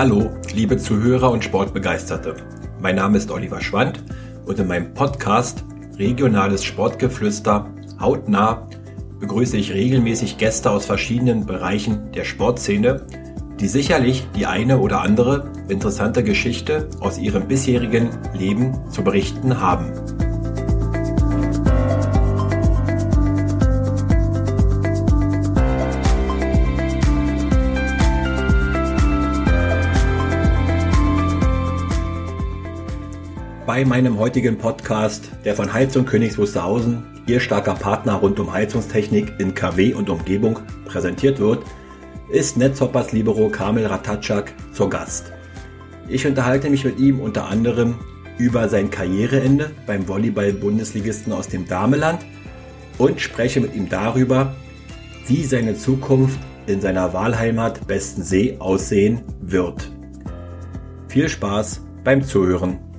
Hallo, liebe Zuhörer und Sportbegeisterte. Mein Name ist Oliver Schwand und in meinem Podcast Regionales Sportgeflüster hautnah begrüße ich regelmäßig Gäste aus verschiedenen Bereichen der Sportszene, die sicherlich die eine oder andere interessante Geschichte aus ihrem bisherigen Leben zu berichten haben. Bei meinem heutigen Podcast, der von Heizung Königs Wusterhausen, Ihr starker Partner rund um Heizungstechnik in KW und Umgebung, präsentiert wird, ist Netzhoppers Libero Kamil Ratatschak zur Gast. Ich unterhalte mich mit ihm unter anderem über sein Karriereende beim Volleyball-Bundesligisten aus dem Dameland und spreche mit ihm darüber, wie seine Zukunft in seiner Wahlheimat Bestensee aussehen wird. Viel Spaß beim Zuhören.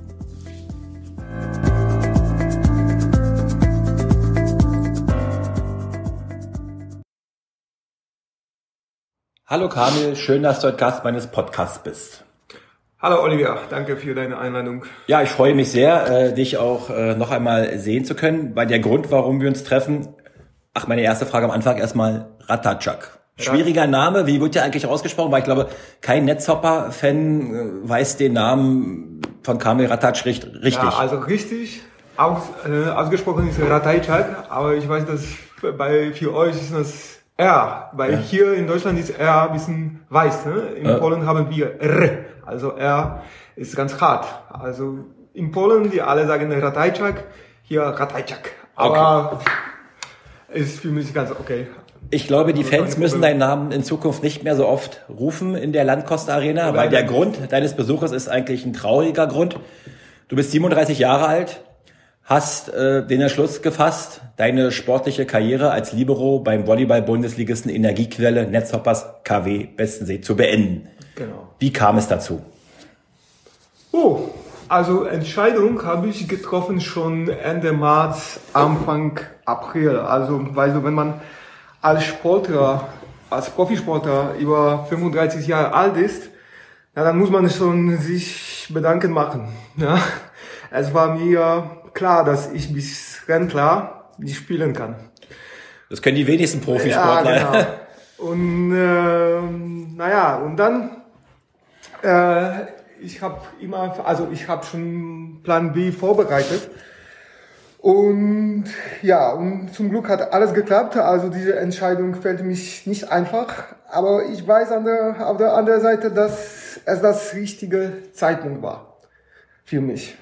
Hallo Kamil, schön, dass du heute Gast meines Podcasts bist. Hallo Olivia, danke für deine Einladung. Ja, ich freue mich sehr, äh, dich auch äh, noch einmal sehen zu können, weil der Grund, warum wir uns treffen, ach, meine erste Frage am Anfang erstmal Ratatschak. Schwieriger Name, wie wird der eigentlich ausgesprochen? Weil ich glaube, kein Netzhopper-Fan äh, weiß den Namen von Kamil Ratatsch richtig. Ja, also richtig aus, äh, ausgesprochen ist Ratajczak, aber ich weiß, dass bei für euch ist das R, weil ja. hier in Deutschland ist R ein bisschen weiß. Ne? In äh. Polen haben wir R, also R ist ganz hart. Also in Polen, die alle sagen Ratajczak, hier Ratajczak. Aber okay. ist für mich ganz okay. Ich glaube, die Fans müssen deinen Namen in Zukunft nicht mehr so oft rufen in der Landkost Arena, weil der Grund deines Besuches ist eigentlich ein trauriger Grund. Du bist 37 Jahre alt, hast äh, den Entschluss gefasst, deine sportliche Karriere als Libero beim Volleyball-Bundesligisten Energiequelle Netzhoppers KW Bestensee zu beenden. Genau. Wie kam es dazu? Oh, also Entscheidung habe ich getroffen schon Ende März, Anfang April. Also, weil so, wenn man als Sportler, als Profisportler über 35 Jahre alt ist, ja, dann muss man schon sich Bedanken machen. Ja. Es war mir klar, dass ich bis Rennklar nicht spielen kann. Das können die wenigsten Profisportler. Ja, genau. Und äh, naja, und dann, äh, ich habe immer, also ich habe schon Plan B vorbereitet. Und ja, und zum Glück hat alles geklappt. Also diese Entscheidung fällt mich nicht einfach. Aber ich weiß an der, auf der anderen Seite, dass es das richtige Zeitpunkt war für mich.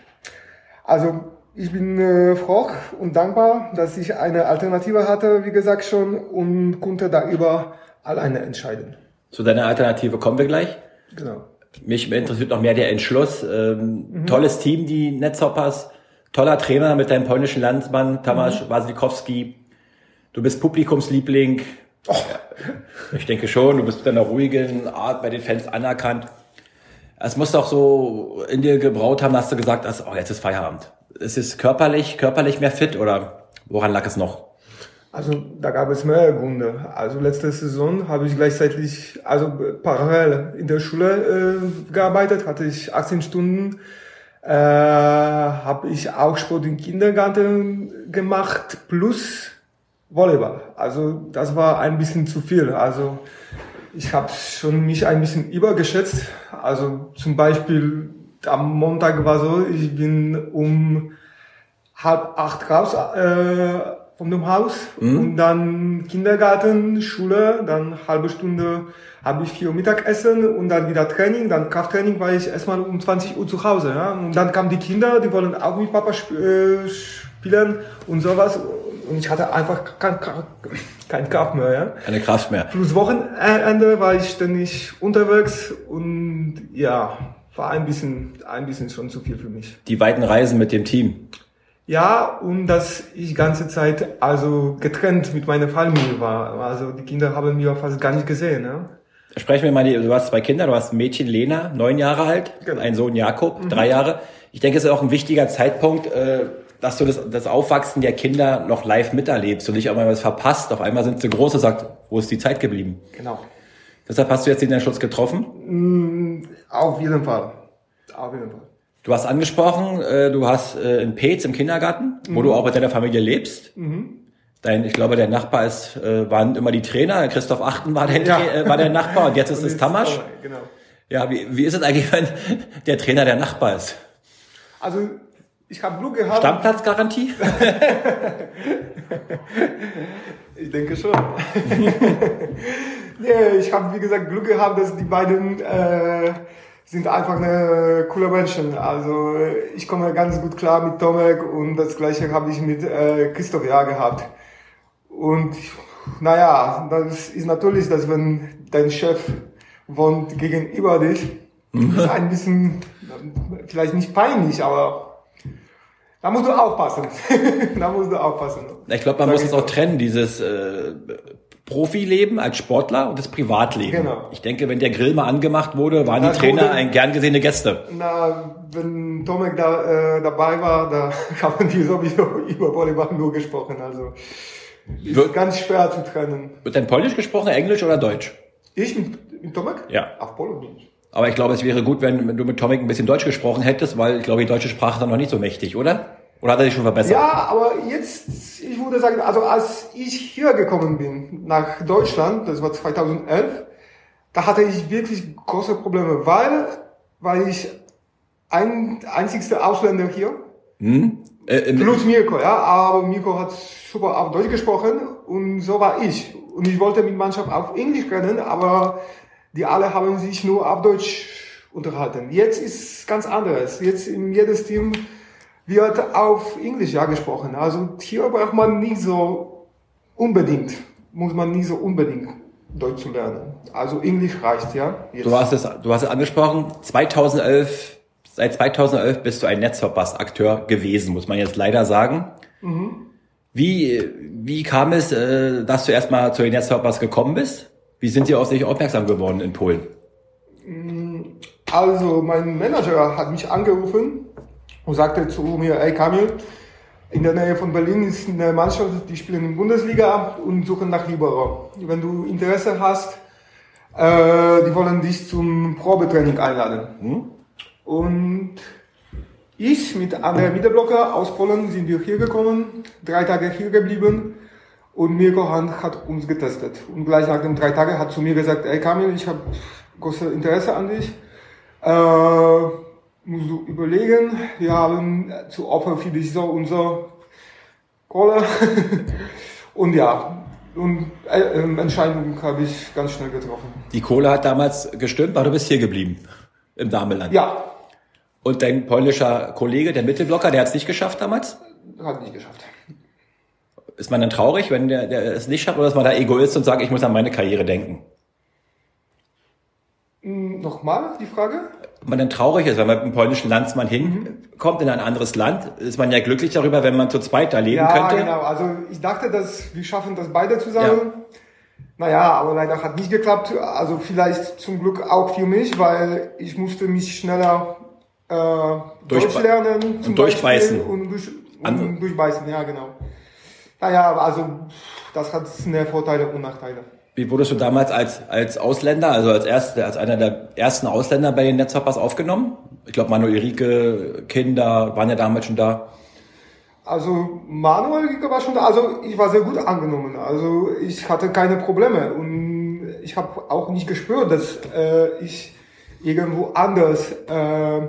Also ich bin äh, froh und dankbar, dass ich eine Alternative hatte, wie gesagt schon, und konnte darüber alleine entscheiden. Zu deiner Alternative kommen wir gleich. Genau. Mich interessiert noch mehr der Entschluss. Ähm, mhm. Tolles Team, die Netzhoppers. Toller Trainer mit deinem polnischen Landsmann, Tamas mhm. Wasilkowski. Du bist Publikumsliebling. Oh. Ich denke schon, du bist mit deiner ruhigen Art bei den Fans anerkannt. Es muss doch so in dir gebraut haben, hast du gesagt hast, oh, jetzt ist Feierabend es ist körperlich, körperlich mehr fit oder woran lag es noch? Also da gab es mehrere Gründe. Also letzte Saison habe ich gleichzeitig, also parallel in der Schule äh, gearbeitet, hatte ich 18 Stunden, äh, habe ich auch Sport im Kindergarten gemacht plus Volleyball. Also das war ein bisschen zu viel. Also ich habe schon mich ein bisschen übergeschätzt. Also zum Beispiel am Montag war so, ich bin um halb acht raus äh, von dem Haus mhm. und dann Kindergarten, Schule, dann halbe Stunde habe ich für Mittagessen und dann wieder Training, dann Krafttraining war ich erstmal um 20 Uhr zu Hause. Ja? Und dann kamen die Kinder, die wollen auch mit Papa sp äh, spielen und sowas. Und ich hatte einfach kein, kein Kraft mehr. Ja? Keine Kraft mehr. Plus Wochenende war ich ständig unterwegs und ja, war ein bisschen, ein bisschen schon zu viel für mich. Die weiten Reisen mit dem Team. Ja, und dass ich ganze Zeit also getrennt mit meiner Familie war. Also die Kinder haben mich fast gar nicht gesehen. Ne? Sprechen wir mal, du hast zwei Kinder, du hast ein Mädchen Lena, neun Jahre alt, genau. ein Sohn Jakob, mhm. drei Jahre. Ich denke, es ist auch ein wichtiger Zeitpunkt, äh, dass du das, das Aufwachsen der Kinder noch live miterlebst und nicht auch mal was verpasst. Auf einmal sind sie groß und sagt, wo ist die Zeit geblieben? Genau. Deshalb hast du jetzt den Entschluss getroffen? Auf jeden Fall. Auf jeden Fall. Du hast angesprochen, äh, du hast äh, in Peetz im Kindergarten, wo du auch mit deiner Familie lebst. Dein, ich glaube, der Nachbar ist, äh, waren immer die Trainer. Christoph Achten war der, Ja. Äh, war der Nachbar und jetzt ist es Tamasch. Genau. Ja, wie, wie ist es eigentlich, wenn der Trainer der Nachbar ist? Also ich habe Glück gehabt. Stammplatzgarantie? Ich denke schon. nee, ich habe wie gesagt Glück gehabt, dass die beiden äh, sind einfach eine coole Menschen. Also ich komme ganz gut klar mit Tomek und das gleiche habe ich mit äh, Christoph ja gehabt. Und naja, das ist natürlich, dass wenn dein Chef wohnt gegenüber dich, ist ein bisschen, vielleicht nicht peinlich, aber da musst du aufpassen. da musst du aufpassen. Ich glaube, man Sag muss es auch trennen, dieses äh, Profileben als Sportler und das Privatleben. Genau. Ich denke, wenn der Grill mal angemacht wurde, waren Na, die Trainer gut, ein gern gesehene Gäste. Na, wenn Tomek da äh, dabei war, da haben die sowieso über Volleyball nur gesprochen. Also ist Wird- ganz schwer zu trennen. Wird denn Polnisch gesprochen, Englisch oder Deutsch? Ich mit, mit Tomek? Ja. Auf Polnisch. Aber ich glaube, es wäre gut, wenn, wenn du mit Tomek ein bisschen Deutsch gesprochen hättest, weil ich glaube, die deutsche Sprache ist dann noch nicht so mächtig, oder? Oder hat er sich schon verbessert? Ja, aber jetzt, ich würde sagen, also als ich hier gekommen bin, nach Deutschland, das war 2011, da hatte ich wirklich große Probleme, weil, weil ich ein einzigster Ausländer hier Hm? Äh, im- Plus Mirko, ja, aber Mirko hat super auf Deutsch gesprochen und so war ich. Und ich wollte mit Mannschaft auf Englisch rennen, aber die alle haben sich nur auf Deutsch unterhalten. Jetzt ist ganz anderes. Jetzt in jedes Team wird auf Englisch ja gesprochen. Also hier braucht man nicht so unbedingt, muss man nicht so unbedingt Deutsch zu lernen. Also Englisch reicht, ja. Jetzt. Du hast es, du hast es angesprochen. 2011, seit 2011 bist du ein Netzverpass-Akteur gewesen, muss man jetzt leider sagen. Wie, wie kam es, äh, dass du erstmal zu den Netzverpass gekommen bist? Wie sind sie auf dich aufmerksam geworden in Polen? Also mein Manager hat mich angerufen und sagte zu mir, ey Kamil, in der Nähe von Berlin ist eine Mannschaft, die spielen in Bundesliga und suchen nach Libero. Wenn du Interesse hast, äh, die wollen dich zum Probetraining einladen. Und ich mit André Mittelblocker aus Polen sind wir hier gekommen, drei Tage hier geblieben und Mirko hat uns getestet. Und gleich nach den drei Tagen hat zu mir gesagt, ey Kamil, ich habe großes Interesse an dich. Äh, musst du überlegen, wir haben zu Opfer für dich so so Kohle. und ja, und äh, ähm, Entscheidung habe ich ganz schnell getroffen. Die Kohle hat damals gestimmt, aber du bist hier geblieben. Im Dameland. Ja, Und dein polnischer Kollege, der Mittelblocker, der hat es nicht geschafft damals? hat nicht geschafft. Ist man dann traurig, wenn der, der es nicht schafft, oder ist man da Egoist und sagt, ich muss an meine Karriere denken? Hm, Nochmal die Frage? Ob man dann traurig ist, wenn man mit einem polnischen Landsmann hinkommt in ein anderes Land, ist man ja glücklich darüber, wenn man zu zweit da leben Ja, könnte. genau. Also ich dachte, dass wir schaffen das beide zusammen. Naja, aber leider hat nicht geklappt. Also vielleicht zum Glück auch für mich, weil ich musste mich schneller äh, Deutsch lernen. und durchbeißen. Und, durch, und durchbeißen, ja genau. Naja, also das hat eine Vorteile und Nachteile. Wie wurdest du damals als, als Ausländer, also als, erste, als einer der ersten Ausländer bei den Netzhoppers aufgenommen? Ich glaube, Manuel Rieke, Kinder waren ja damals schon da. Also Manuel war schon da, also ich war sehr gut angenommen. Also ich hatte keine Probleme und ich habe auch nicht gespürt, dass äh, ich irgendwo anders äh,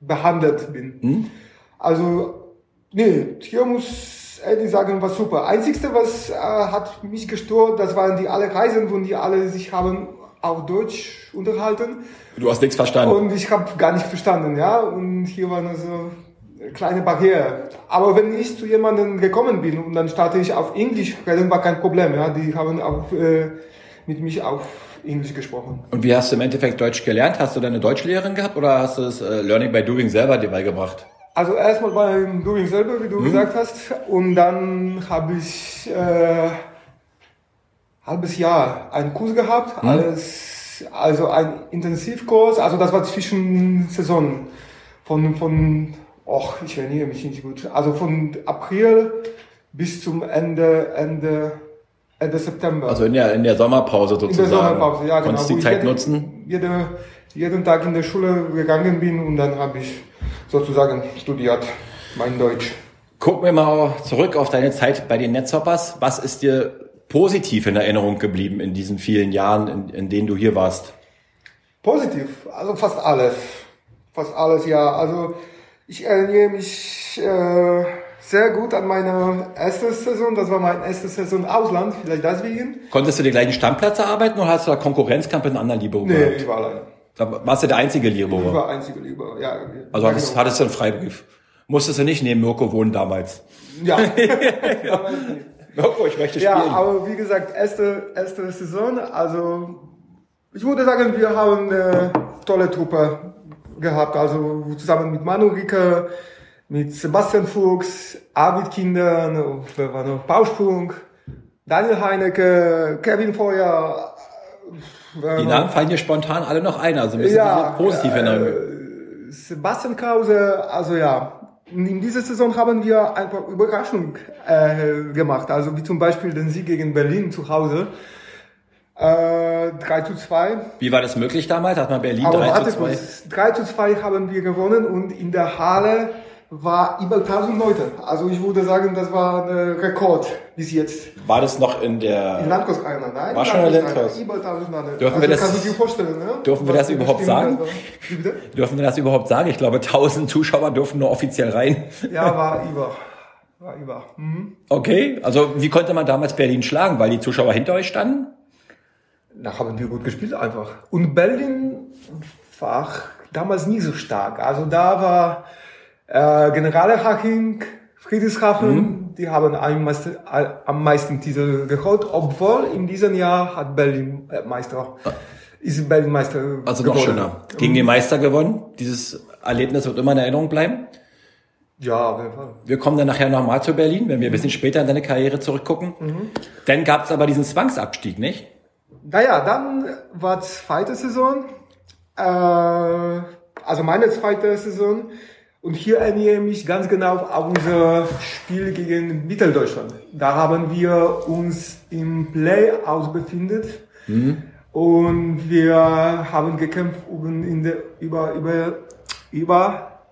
behandelt bin. Also nee, hier muss ehrlich sagen, war super. Einzigste, was äh, hat mich gestört, das waren die alle Reisen, wo die alle sich haben auf Deutsch unterhalten. Du hast nichts verstanden. Und ich habe gar nicht verstanden, ja. Und hier war nur so eine kleine Barriere. Aber wenn ich zu jemandem gekommen bin und dann starte ich auf Englisch reden, war kein Problem, ja. Die haben auch äh, mit mich auf Englisch gesprochen. Und wie hast du im Endeffekt Deutsch gelernt? Hast du deine Deutschlehrerin gehabt oder hast du es äh, Learning by Doing selber dir beigebracht? Also erstmal beim Doing selber, wie du gesagt hast, und dann habe ich äh, halbes Jahr einen Kurs gehabt, alles, also ein Intensivkurs, also das war zwischen Saison von von, och, ich erinnere mich nicht gut, also von April bis zum Ende Ende Ende September. Also in der, in der Sommerpause In sozusagen. der Sommerpause, ja genau. Konntest die Zeit jede, nutzen? Jede, jeden Tag in der Schule gegangen bin und dann habe ich sozusagen studiert, mein Deutsch. Gucken wir mal zurück auf deine Zeit bei den Netzhoppers. Was ist dir positiv in Erinnerung geblieben in diesen vielen Jahren, in, in denen du hier warst? Positiv, also fast alles. Fast alles, ja. Also ich erinnere mich äh, sehr gut an meine erste Saison. Das war meine erste Saison Ausland, vielleicht deswegen. Konntest du den gleichen Stammplatz erarbeiten oder hast du da Konkurrenzkampf einem anderen Libero Nee, gehabt? ich war alleine. Da warst du der einzige Ich Libero. war einziger Lieber, ja. Also ja, hattest, genau. hattest du einen Freibrief. Musstest du nicht neben Mirko wohnen damals. Ja. Mirko, ich möchte ja, spielen. aber wie gesagt, erste, erste Saison, also ich würde sagen, wir haben eine tolle Truppe gehabt, also zusammen mit Manu Ricke, mit Sebastian Fuchs, Arvid Kindern, wer war noch, Bausprung, Daniel Heinecke, Kevin Feuer, Die? Namen fallen dir spontan alle noch ein, also müssen Ja, ja, positiv äh, Sebastian Krause, also ja, in dieser Saison haben wir einfach Überraschung äh, gemacht. Also wie zum Beispiel den Sieg gegen Berlin zu Hause. Äh, 3 zu 2. Wie war das möglich damals? Hat man Berlin Aber 3 warte zu 2? kurz, 3 zu 2 haben wir gewonnen und in der Halle war über 1000 Leute. Also ich würde sagen, das war ein Rekord bis jetzt. War das noch in In der... Landkurs Arena, nein? War schon in der Landkurs. Über 1000 Leute. Dürfen also wir das- kannst du dir vorstellen, ne? dürfen wir das überhaupt sagen? das? Dürfen wir das überhaupt sagen? Ich glaube, 1000 Zuschauer dürfen nur offiziell rein. Ja, war über. War über. Mhm. Okay, also wie konnte man damals Berlin schlagen? Weil die Zuschauer hinter euch standen? Da haben wir gut gespielt einfach. Und Berlin war damals nie so stark. Also da war äh, Generale Haching, Friedrichshafen, die haben am meisten, äh, am meisten Titel geholt, obwohl in diesem Jahr hat Berlin äh, Meister, ist Berlin Meister Also noch geworden. schöner. Gegen den Meister gewonnen. Dieses Erlebnis wird immer in Erinnerung bleiben. Ja, auf jeden Fall. Wir kommen dann nachher nochmal zu Berlin, wenn wir ein bisschen später in deine Karriere zurückgucken. Dann gab es aber diesen Zwangsabstieg, nicht? Naja, dann war zweite Saison, äh, also meine zweite Saison. Und hier erinnere ich mich ganz genau an unser Spiel gegen Mitteldeutschland. Da haben wir uns im Play-Aus befindet. Und wir haben gekämpft, um in der, über, über, über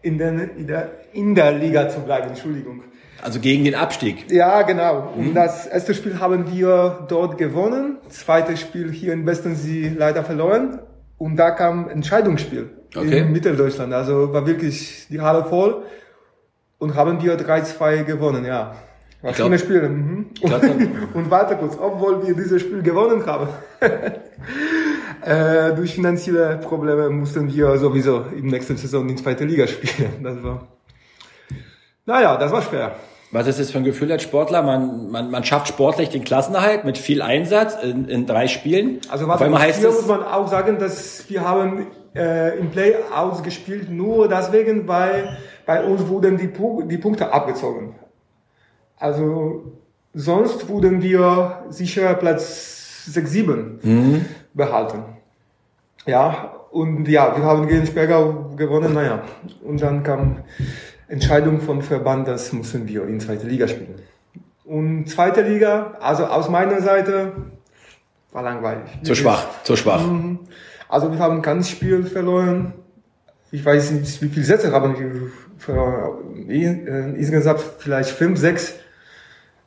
in, der, in, der, in der Liga zu bleiben. Entschuldigung. Also gegen den Abstieg. Ja, genau. Und das erste Spiel haben wir dort gewonnen. Zweites Spiel hier in Bestensee leider verloren. Und da kam Entscheidungsspiel Okay. in Mitteldeutschland. Also war wirklich die Halle voll. Und haben wir 3-2 gewonnen, ja. War Ich glaub- Spiel. Mhm. glaub, und warte kurz, obwohl wir dieses Spiel gewonnen haben. äh, durch finanzielle Probleme mussten wir sowieso im nächsten Saison in zweite Liga spielen. Das war, naja, das war schwer. Was ist das für ein Gefühl als Sportler? Man, man, man schafft sportlich den Klassenerhalt mit viel Einsatz in, in drei Spielen. Also einmal heißt hier es, muss man auch sagen, dass wir haben äh, im Play-Out gespielt, nur deswegen, weil bei uns wurden die, Pu die Punkte abgezogen. Also sonst wurden wir sicher Platz 6, 7 Mhm. behalten. Ja, und ja, wir haben gegen Spergau gewonnen, naja. Und dann kam Entscheidung vom Verband, das müssen wir in zweite Liga spielen. Und zweite Liga, also aus meiner Seite, war langweilig. zu schwach, zu schwach. Mhm. Also wir haben kein Spiel verloren. Ich weiß nicht, wie viele Sätze haben wir verloren. Äh, Insgesamt vielleicht fünf, sechs.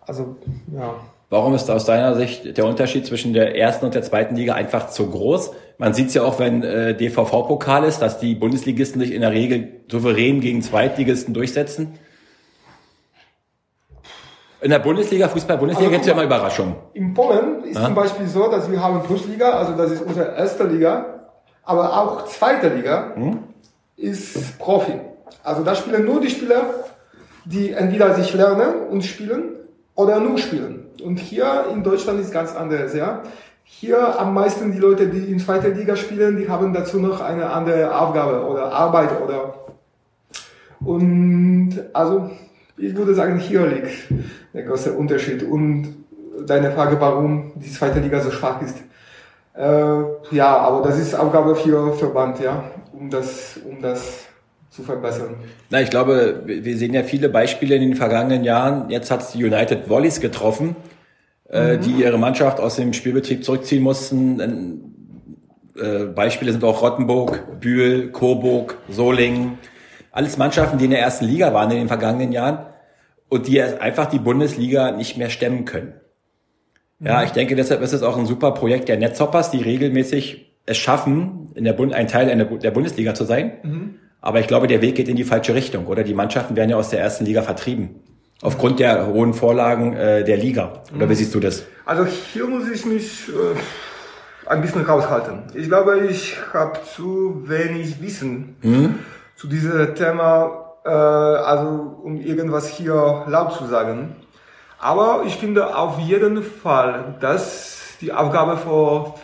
Also, ja. Warum ist aus deiner Sicht der Unterschied zwischen der ersten und der zweiten Liga einfach zu groß? Man sieht es ja auch, wenn äh, DVV-Pokal ist, dass die Bundesligisten sich in der Regel souverän gegen Zweitligisten durchsetzen. In der Bundesliga, Fußball-Bundesliga Also, gibt es ja immer Überraschungen. In Polen ist Ja. zum Beispiel so, dass wir haben Plusliga, also das ist unsere erste Liga, aber auch zweite Liga ist Profi. Also da spielen nur die Spieler, die entweder sich lernen und spielen oder nur spielen. Und hier in Deutschland ist ganz anders, ja. Hier am meisten die Leute, die in zweiter Liga spielen, die haben dazu noch eine andere Aufgabe oder Arbeit oder und also ich würde sagen, hier liegt der große Unterschied. Und deine Frage, warum die zweite Liga so schwach ist. Äh, ja, aber das ist Aufgabe für Verband, ja, um das, um das zu verbessern. Na, ich glaube, wir sehen ja viele Beispiele in den vergangenen Jahren. Jetzt hat die United Volleys getroffen, äh, die ihre Mannschaft aus dem Spielbetrieb zurückziehen mussten. Äh, Beispiele sind auch Rottenburg, Bühl, Coburg, Solingen. Alles Mannschaften, die in der ersten Liga waren in den vergangenen Jahren und die einfach die Bundesliga nicht mehr stemmen können. Ja, ich denke, deshalb ist es auch ein super Projekt der Netzhoppers, die regelmäßig es schaffen, in der Bund ein Teil der Bundesliga zu sein. Aber ich glaube, der Weg geht in die falsche Richtung, oder? Die Mannschaften werden ja aus der ersten Liga vertrieben. Aufgrund der hohen Vorlagen äh, der Liga. Oder wie siehst du das? Also hier muss ich mich äh, ein bisschen raushalten. Ich glaube, ich habe zu wenig Wissen zu diesem Thema, äh, also um irgendwas hier laut zu sagen. Aber ich finde auf jeden Fall, dass die Aufgabe vor,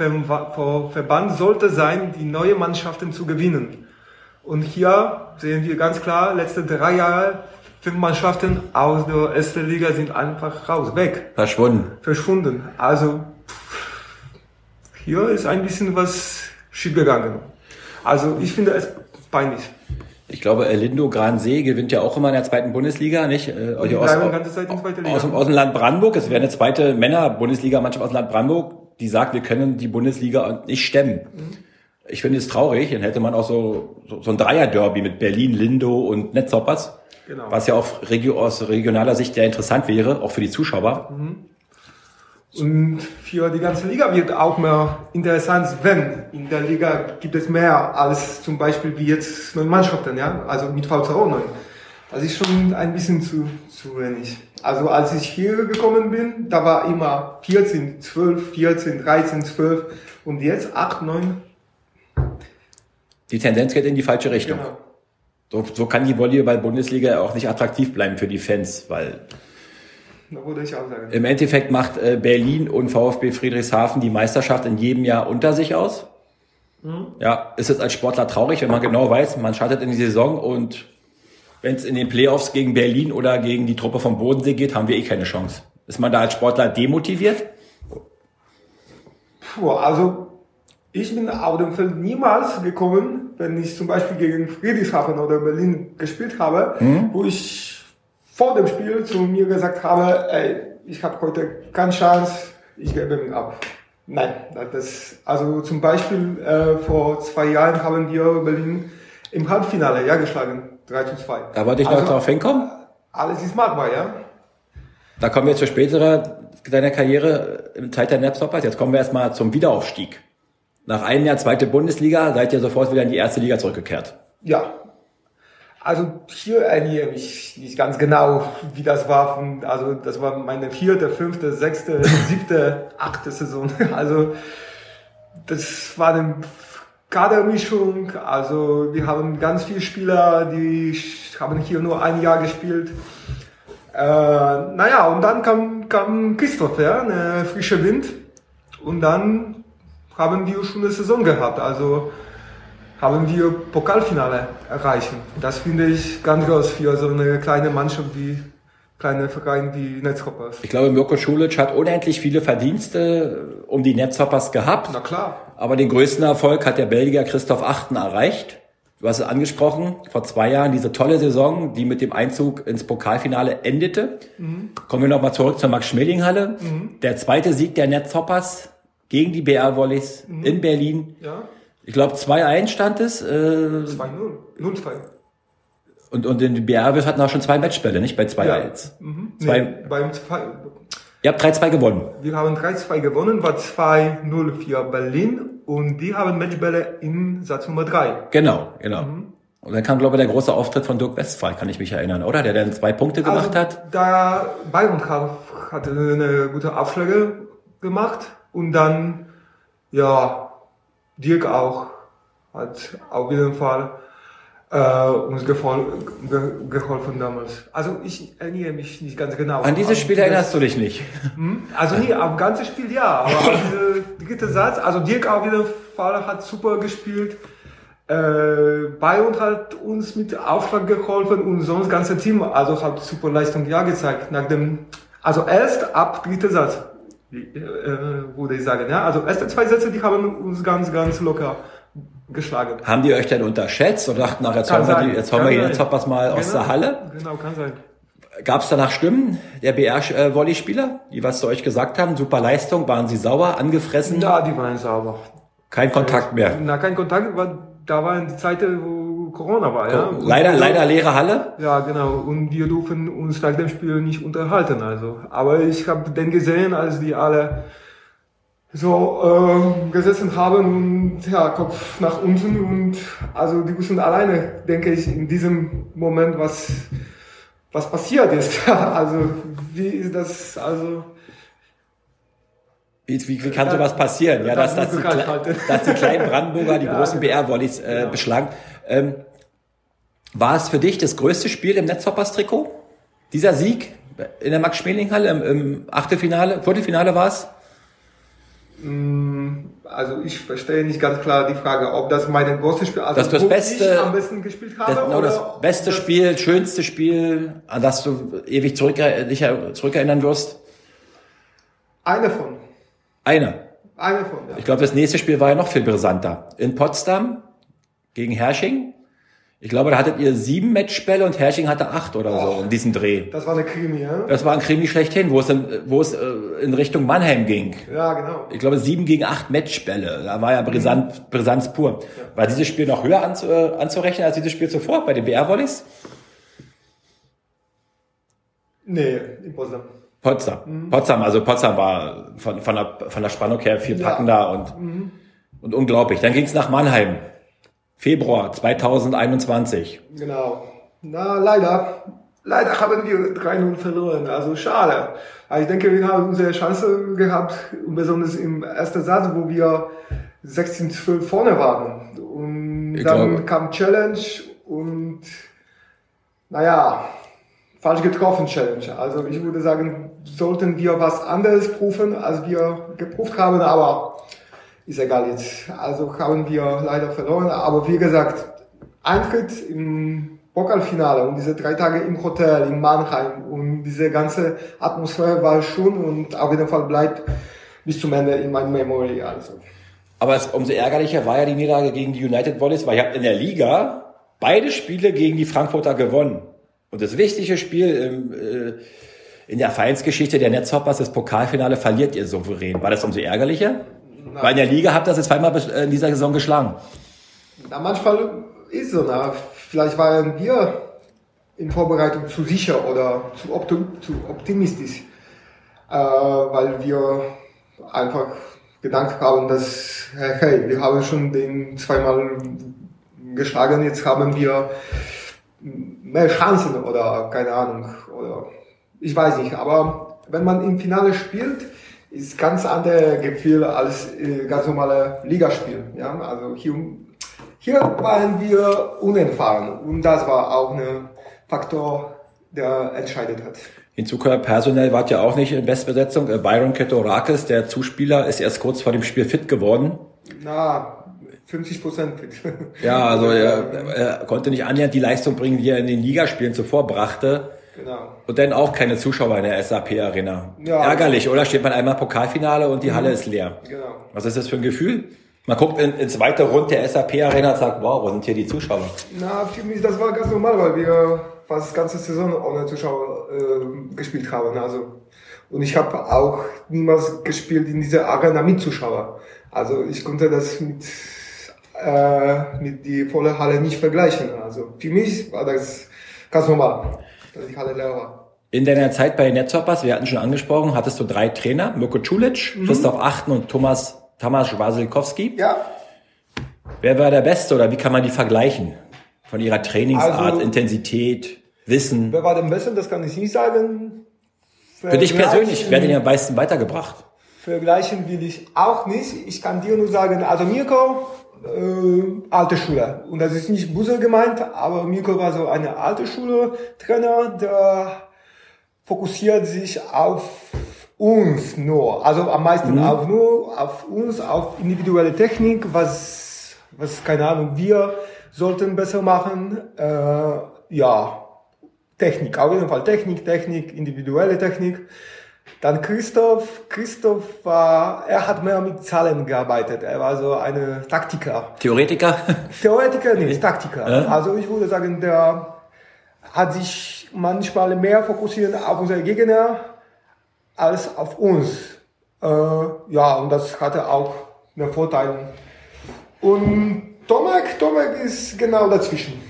vor Verband sollte sein, die neue Mannschaften zu gewinnen. Und hier sehen wir ganz klar, letzte drei Jahre, fünf Mannschaften aus der ersten Liga sind einfach raus, weg Verschwunden. verschwunden. Also hier ist ein bisschen was schiefgegangen. Also ich finde es peinlich. Ich glaube, Lindo Gransee gewinnt ja auch immer in der zweiten Bundesliga, nicht? Äh, aus, aus, dem- aus dem Land Brandenburg. Es wäre eine zweite Männer-Bundesliga-Mannschaft aus dem Land Brandenburg, die sagt, wir können die Bundesliga nicht stemmen. Ich finde es traurig. Dann hätte man auch so, so, so ein Dreier-Derby mit Berlin, Lindo und Netzhoppers. Genau. Was ja auch regio aus regionaler Sicht sehr interessant wäre, auch für die Zuschauer. Und für die ganze Liga wird auch mehr interessant, wenn in der Liga gibt es mehr als zum Beispiel wie jetzt neun Mannschaften, ja, also mit VCO neun. Das ist schon ein bisschen zu, zu wenig. Also als ich hier gekommen bin, da war immer 14, 12, 14, 13, 12 und jetzt 8, 9. Die Tendenz geht in die falsche Richtung. Genau. So, so kann die Volleyball-Bundesliga auch nicht attraktiv bleiben für die Fans, weil Da würde ich auch sagen. Im Endeffekt macht äh, Berlin und VfB Friedrichshafen die Meisterschaft in jedem Jahr unter sich aus. Ja, ist es als Sportler traurig, wenn man genau weiß, man startet in die Saison und wenn es in den Playoffs gegen Berlin oder gegen die Truppe vom Bodensee geht, haben wir eh keine Chance. Ist man da als Sportler demotiviert? Puh, also ich bin auf dem Feld niemals gekommen, wenn ich zum Beispiel gegen Friedrichshafen oder Berlin gespielt habe, wo ich vor dem Spiel zu mir gesagt habe, ey, ich habe heute keine Chance, ich gebe mich ab. Nein, das, also zum Beispiel äh, vor zwei Jahren haben wir Berlin im Halbfinale ja geschlagen, 3 zu 2. Da wollte ich noch also, drauf hinkommen. Alles ist machbar, ja. Da kommen wir zu späterer deiner Karriere im Zeit der Napstoppers. Jetzt kommen wir erstmal zum Wiederaufstieg. Nach einem Jahr zweite Bundesliga seid ihr sofort wieder in die erste Liga zurückgekehrt. Ja. Also hier erinnere ich mich nicht ganz genau, wie das war. Also das war meine vierte, fünfte, sechste, siebte, achte Saison. Also das war eine Kadermischung. Also wir haben ganz viele Spieler, die haben hier nur ein Jahr gespielt. Äh, naja, und dann kam, kam Christoph, ja, eine frische Wind. Und dann haben wir schon eine Saison gehabt. Also haben wir Pokalfinale erreichen. Das finde ich ganz groß für so eine kleine Mannschaft wie kleine Verein wie Netzhoppers. Ich glaube, Mirko Schulic hat unendlich viele Verdienste um die Netzhoppers gehabt. Na klar. Aber den größten Erfolg hat der Belgier Christoph Achten erreicht. Du hast es angesprochen, vor zwei Jahren diese tolle Saison, die mit dem Einzug ins Pokalfinale endete. Kommen wir nochmal zurück zur Max-Schmeling-Halle. Der zweite Sieg der Netzhoppers gegen die BR Volleys in Berlin. Ja, Ich glaube 2-1 stand es. Äh, 2-0. 0-2. und, und in die BR Volleys hatten auch schon zwei Matchbälle, nicht? Bei 2-1. Ja. Mhm. Zwei- Nee, beim zwei, Ihr habt 3-2 gewonnen. wir haben 3-2 gewonnen, war 2-0 für Berlin und die haben Matchbälle in Satz Nummer 3. Genau, genau. Und dann kam, glaube ich, der große Auftritt von Dirk Westphal, kann ich mich erinnern, oder? Der dann zwei Punkte gemacht also, hat. Da Bayern hat, eine gute Aufschläge gemacht und dann, ja, Dirk auch hat auf jeden Fall äh, uns gefol ge geholfen damals. Also ich erinnere mich nicht ganz genau. An dieses Spiel erinnerst du dich nicht. Hm? Also nie, am ganzen Spiel ja, aber an diese dritte Satz, also Dirk auf jeden Fall hat super gespielt. Äh, Bayern hat uns mit Aufschlag geholfen und sonst das ganze Team, also hat super Leistung ja gezeigt. Nach dem, also erst ab dritter Satz, äh, würde ich sagen, ja. Also erste zwei Sätze, die haben uns ganz, ganz locker geschlagen. Haben die euch denn unterschätzt und dachten, ach, jetzt Kann holen wir, die, jetzt holen wir die sein. Netzhoppers mal aus Genau, der Halle? Genau, kann sein. Gab es danach Stimmen der BR-Volley-Spieler, die was zu euch gesagt haben? Super Leistung, waren sie sauer, angefressen? Ja, die waren sauber. Kein Kontakt mehr. Na, kein Kontakt, weil da waren die Zeiten, wo Corona war, ja. Und Leider, wir- leider leere Halle. Ja, genau. Und wir durften uns nach dem Spiel nicht unterhalten, also. Aber ich habe den gesehen, als die alle so äh, gesessen haben und ja, Kopf nach unten und also die wussten alleine, denke ich, in diesem Moment, was was passiert ist. also wie ist das also Wie, wie, wie kann sowas passieren? Ja, dass, Das dass, die, dass die kleinen Brandenburger die großen genau. BR-Volleys äh, beschlagen. Ähm, war es für dich das größte Spiel im Netzhoppers-Trikot? Dieser Sieg in der Max-Schmeling-Halle im, im Achtelfinale, Viertelfinale war es? also ich verstehe nicht ganz klar die Frage, ob das meine große Spiel, also Dass du das Beste- ich am besten gespielt habe Das, genau oder das beste das- Spiel, schönste Spiel, an das du ewig zurück, dich zurückerinnern wirst? Eine von, Eine. eine von, ja. Ich glaube, das nächste Spiel war ja noch viel brisanter. In Potsdam gegen Hersching. Ich glaube, da hattet ihr sieben Matchbälle und Hersching hatte acht oder so in diesem Dreh. Das war eine Krimi, ja? Das war ein Krimi schlechthin, wo es, in, wo es äh, in Richtung Mannheim ging. Ja, genau. Ich glaube, sieben gegen acht Matchbälle. Da war ja Brisant, Brisanz pur. War dieses Spiel noch höher anzu, äh, anzurechnen als dieses Spiel zuvor bei den BR-Volleys? Nee, in Potsdam. Potsdam. Potsdam, also Potsdam war von, von, der, von der Spannung her viel Ja. packender und, und unglaublich. Dann ging es nach Mannheim. Februar 2021. Genau. Na, leider. Leider haben wir 3-0 verloren. Also schade. Aber ich denke, wir haben unsere Chance gehabt, besonders im ersten Satz, wo wir 16-12 vorne waren. Und Ich dann glaube- kam Challenge und naja, falsch getroffen Challenge. Also ich würde sagen, sollten wir was anderes prüfen, als wir geprüft haben, aber ist egal jetzt. Also haben wir leider verloren, aber wie gesagt, Eintritt im Pokalfinale und diese drei Tage im Hotel in Mannheim und diese ganze Atmosphäre war schon und auf jeden Fall bleibt bis zum Ende in meinem Memory. Also. Aber es, umso ärgerlicher war ja die Niederlage gegen die United Volleys, weil ihr habt in der Liga beide Spiele gegen die Frankfurter gewonnen. Und das wichtige Spiel im, äh, in der Vereinsgeschichte der Netzhoppers, das Pokalfinale, verliert ihr souverän. War das umso ärgerlicher? Weil in der Liga habt ihr das zweimal bes- äh, in dieser Saison geschlagen. Na, manchmal ist so, na, vielleicht waren wir in Vorbereitung zu sicher oder zu, optim zu optimistisch, äh, weil wir einfach gedacht haben, dass, hey, wir haben schon den zweimal geschlagen, jetzt haben wir mehr Chancen oder keine Ahnung, oder ich weiß nicht, aber wenn man im Finale spielt, ist ganz andere Gefühl als äh, ganz normale Ligaspiel. Ja? Also hier, hier waren wir unerfahren und das war auch ein Faktor, der entscheidet hat. Hinzu kommt, personell wart ihr auch nicht in Bestbesetzung. Äh, Byron Ketorakis, der Zuspieler, ist erst kurz vor dem Spiel fit geworden. Na, 50 Prozent. Ja, also er, er konnte nicht annähernd die Leistung bringen, die er in den Ligaspielen zuvor brachte. Genau. Und dann auch keine Zuschauer in der SAP-Arena. Ja. Ärgerlich, oder? Steht man einmal Pokalfinale und die Halle ist leer. Genau. Was ist das für ein Gefühl? Man guckt in, ins weite Rund der SAP-Arena und sagt, wow, wo sind hier die Zuschauer? Na, für mich, das war ganz normal, weil wir fast ganze Saison ohne Zuschauer äh, gespielt haben. Also, und ich habe auch niemals gespielt in dieser Arena mit Zuschauer. Also ich konnte das mit, äh, mit die volle Halle nicht vergleichen. Also für mich war das ganz normal, dass die Halle war. In deiner Zeit bei den Netzhoppers, wir hatten schon angesprochen, hattest du drei Trainer, Mirko Culic, Christoph Achten und Thomas Tamas Wasilkowski. Ja, Wer war der Beste oder wie kann man die vergleichen? Von ihrer Trainingsart, Also- Intensität, Wissen. wer war denn besser, das kann ich nicht sagen. Für dich persönlich, wer hat den am meisten weitergebracht? Vergleichen will ich auch nicht. Ich kann dir nur sagen, also Mirko, äh, alte Schule. Und das ist nicht böse gemeint, aber Mirko war so eine alte Schule-Trainer, der fokussiert sich auf uns nur. Also am meisten auf nur auf uns, auf individuelle Technik, was, was keine Ahnung, wir sollten besser machen. Äh, ja, Technik, auf jeden Fall Technik, Technik, individuelle Technik. Dann Christoph, Christoph war, er hat mehr mit Zahlen gearbeitet. Er war so eine Taktiker. Theoretiker? Theoretiker nicht, Taktiker. Ja. Also ich würde sagen, der hat sich manchmal mehr fokussiert auf unsere Gegner als auf uns. Äh, ja, und das hatte auch einen Vorteil Und Tomek, Tomek ist genau dazwischen.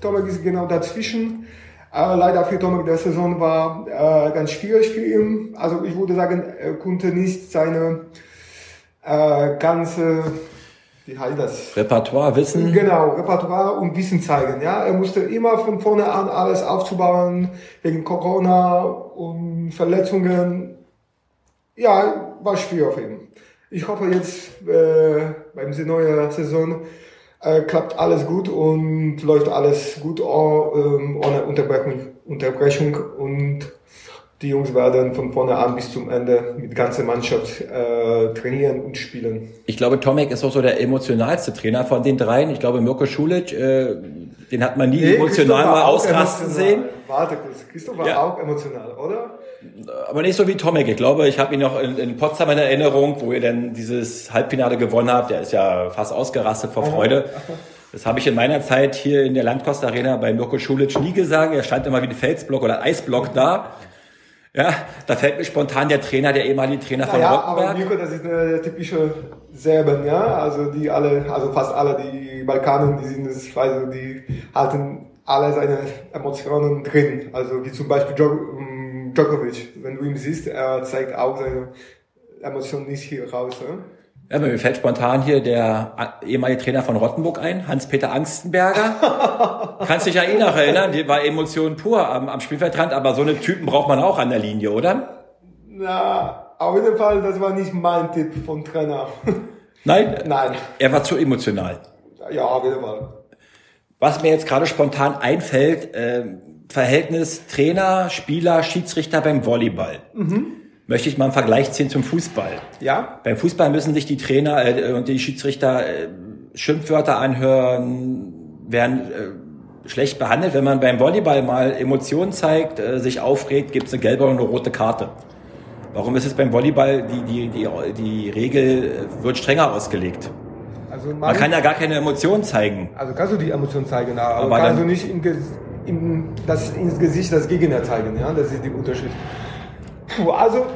Tomek ist genau dazwischen. Äh, leider für Tomek der Saison war äh, ganz schwierig für ihn. Also ich würde sagen, er konnte nicht seine äh, ganze wie heißt das? Repertoire, Wissen. Genau, Repertoire und Wissen zeigen. Ja, er musste immer von vorne an alles aufzubauen wegen Corona und Verletzungen. Ja, war schwierig für ihn. Ich hoffe jetzt äh, beim neuen Saison äh, klappt alles gut und läuft alles gut oh, ähm, ohne Unterbrechung, Unterbrechung und die Jungs werden von vorne an bis zum Ende mit ganzer Mannschaft äh, trainieren und spielen. Ich glaube, Tomek ist auch so der emotionalste Trainer von den dreien. Ich glaube, Mirko Schulic, äh, den hat man nie nee, emotional mal ausrasten sehen. Warte kurz, Christoph war ja. auch emotional, oder? Aber nicht so wie Tomek. Ich glaube, ich habe ihn noch in, in Potsdam in Erinnerung, wo ihr dann dieses Halbfinale gewonnen habt. Der ist ja fast ausgerastet vor Freude. Das habe ich in meiner Zeit hier in der Landkost Arena bei Mirko Schulic nie gesagt. Er stand immer wie ein Felsblock oder Eisblock da. Ja, da fällt mir spontan der Trainer, der ehemalige Trainer von ja, aber Mirko, das ist eine typische Serben, ja, also die alle, also fast alle, die Balkanen, die sind, ich weiß, die halten alle seine Emotionen drin, also wie zum Beispiel mm, Djokovic, wenn du ihn siehst, er zeigt auch seine Emotionen nicht hier raus. Ja? Ja, mir fällt spontan hier der ehemalige Trainer von Rottenburg ein, Hans-Peter Angstenberger. Kannst dich ja eh noch erinnern, die war Emotion pur am, am Spielfeldrand, aber so eine Typen braucht man auch an der Linie, oder? Na, auf jeden Fall, das war nicht mein Tipp vom Trainer. Nein? Nein. Er war zu emotional. Ja, auf jeden Fall. Was mir jetzt gerade spontan einfällt, äh, Verhältnis Trainer, Spieler, Schiedsrichter beim Volleyball. Mhm möchte ich mal einen Vergleich ziehen zum Fußball. Ja. Beim Fußball müssen sich die Trainer äh, und die Schiedsrichter äh, Schimpfwörter anhören, werden äh, schlecht behandelt. Wenn man beim Volleyball mal Emotionen zeigt, äh, sich aufregt, gibt es eine gelbe und eine rote Karte. Warum ist es beim Volleyball, die, die, die, die Regel äh, wird strenger ausgelegt? Also man, man kann ja gar keine Emotionen zeigen. Also kannst du die Emotionen zeigen, aber, aber kannst du nicht im, im, das, ins Gesicht das Gegner zeigen. Ja? Das ist der Unterschied. Puh, also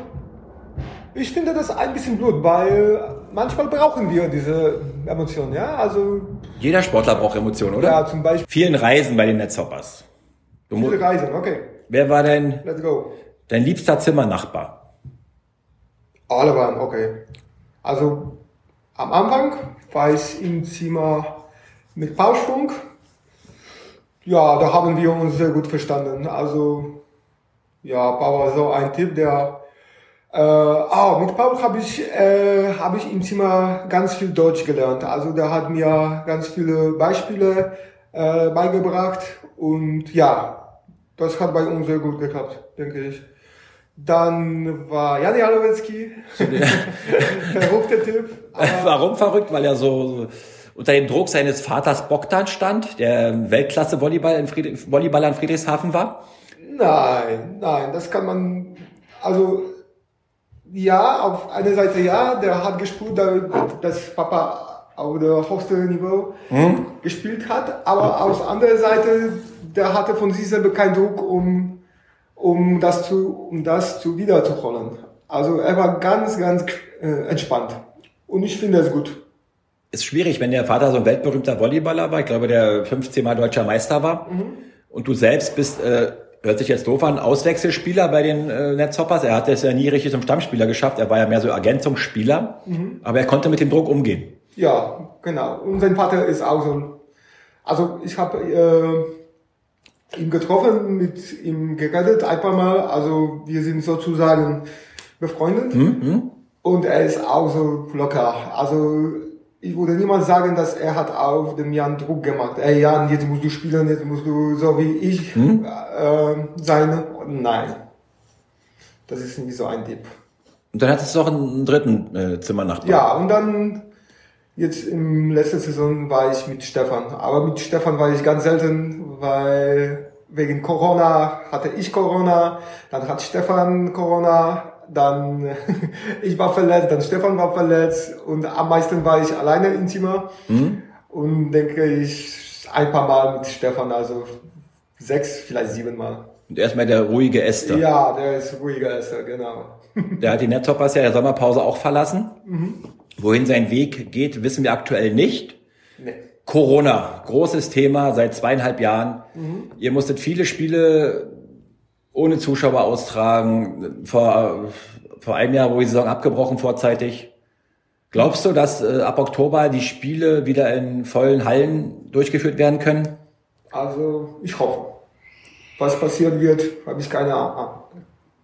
ich finde das ein bisschen blöd, weil manchmal brauchen wir diese Emotionen, ja, also. Jeder Sportler braucht Emotionen, oder? Ja, zum Beispiel. Vielen Reisen bei den Netzhoppers. Du Viele Reisen, okay. Wer war denn Let's go. dein liebster Zimmernachbar? Alle waren, okay. Also, am Anfang war ich im Zimmer mit Paul Ja, da haben wir uns sehr gut verstanden. Also, ja, Paul war so ein Typ, der äh, ah, mit Paul habe ich, äh, hab ich im Zimmer ganz viel Deutsch gelernt. Also der hat mir ganz viele Beispiele äh, beigebracht und ja, das hat bei uns sehr gut geklappt, denke ich. Dann war Jan Jalowiecki, verrückter Typ. Warum verrückt? Weil er so unter dem Druck seines Vaters Bogdan stand, der Weltklasse-Volleyball in Fried Volleyballer in Friedrichshafen war? Nein, nein, das kann man, also ja, auf einer Seite ja, der hat gespielt, dass Papa auf der höchsten Niveau hm? gespielt hat, aber auf anderer Seite, der hatte von sich selber keinen Druck, um, um das zu, um das zu wiederzuholen. Also er war ganz, ganz äh, entspannt. Und ich finde es gut. Ist schwierig, wenn der Vater so ein weltberühmter Volleyballer war, ich glaube, der 15 Mal deutscher Meister war. Mhm. Und du selbst bist äh, hört sich jetzt doof an, Auswechselspieler bei den äh, Netzhoppers. Er hat es ja nie richtig zum Stammspieler geschafft. Er war ja mehr so Ergänzungsspieler. Mhm. Aber er konnte mit dem Druck umgehen. Ja, genau. Und sein Vater ist auch so. Also ich habe äh, ihn getroffen, mit ihm geredet ein paar Mal. Also wir sind sozusagen befreundet. Mhm. Und er ist auch so locker. Also ich würde niemals sagen, dass er hat auf dem Jan Druck gemacht. Ey Jan, jetzt musst du spielen, jetzt musst du so wie ich hm? äh, sein. Nein. Das ist nicht so ein Tipp. Und dann hattest du auch einen dritten äh, Zimmernachbar. Ja, und dann jetzt im letzten Saison war ich mit Stefan. Aber mit Stefan war ich ganz selten, weil wegen Corona hatte ich Corona, dann hat Stefan Corona, dann ich war verletzt, dann Stefan war verletzt und am meisten war ich alleine im Zimmer mhm. und denke ich ein paar Mal mit Stefan, also sechs, vielleicht sieben Mal. Und erstmal der ruhige Esther. Ja, der ist ruhiger Esther, genau. Der hat die Nettoppers ja in der Sommerpause auch verlassen. Mhm. Wohin sein Weg geht, wissen wir aktuell nicht. Nee. Corona, großes Thema seit zweieinhalb Jahren. Mhm. Ihr musstet viele Spiele ohne Zuschauer austragen. Vor, vor einem Jahr, wo die Saison abgebrochen vorzeitig. Glaubst du, dass äh, ab Oktober die Spiele wieder in vollen Hallen durchgeführt werden können? Also ich hoffe. Was passieren wird, habe ich keine Ahnung.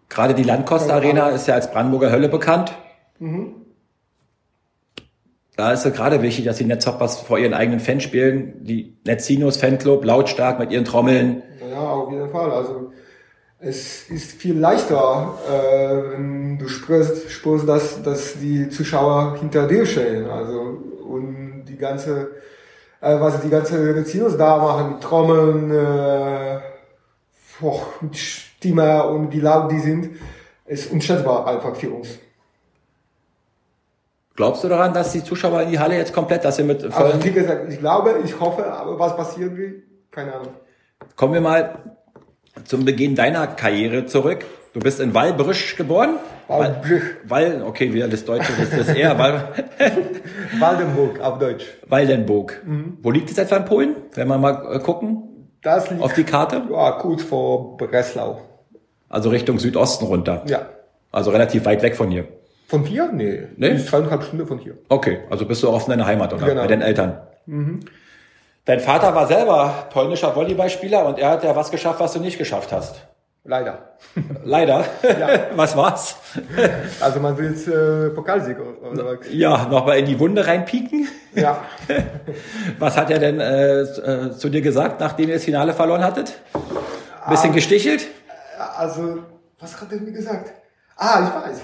Gerade die Landkost Arena ist ja als Brandenburger Hölle bekannt. Mhm. Da ist es gerade wichtig, dass die Netzhoppers vor ihren eigenen Fans spielen. Die Netzinos Fanclub lautstark mit ihren Trommeln. Ja, auf jeden Fall. Also es ist viel leichter, äh, wenn du spürst, spürst dass, dass die Zuschauer hinter dir stehen. Also und die ganze, äh, was die ganze Netzinos da machen, mit Trommeln, äh, oh, mit Stimme und wie laut die sind, ist unschätzbar einfach für uns. Glaubst du daran, dass die Zuschauer in die Halle jetzt komplett, dass sie mit vollen... Also wie gesagt, ich glaube, ich hoffe, aber was passiert will, keine Ahnung. Kommen wir mal zum Beginn deiner Karriere zurück. Du bist in Wallbrüsch geboren? Wallbrüch. Wall, okay, wieder das Deutsche, das ist eher Wall. Waldenburg auf Deutsch. Waldenburg. Mhm. Wo liegt es etwa in Polen? Wenn wir mal äh, gucken. Das liegt auf die Karte? Ja, kurz vor Breslau. Also Richtung Südosten runter. Ja. Also relativ weit weg von hier. Von hier? Nee. Nee? Ist zweieinhalb Stunden von hier. Okay, also bist du auch in deiner Heimat, oder? Genau. Bei deinen Eltern. Mhm. Dein Vater war selber polnischer Volleyballspieler und er hat ja was geschafft, was du nicht geschafft hast. Leider. Leider? Ja. Was war's? Also man will jetzt äh, Pokalsieg oder was? Ja, nochmal in die Wunde reinpieken. Ja. Was hat er denn äh, äh, zu dir gesagt, nachdem ihr das Finale verloren hattet? Bisschen ah, gestichelt? Also, was hat er mir gesagt? Ah, ich weiß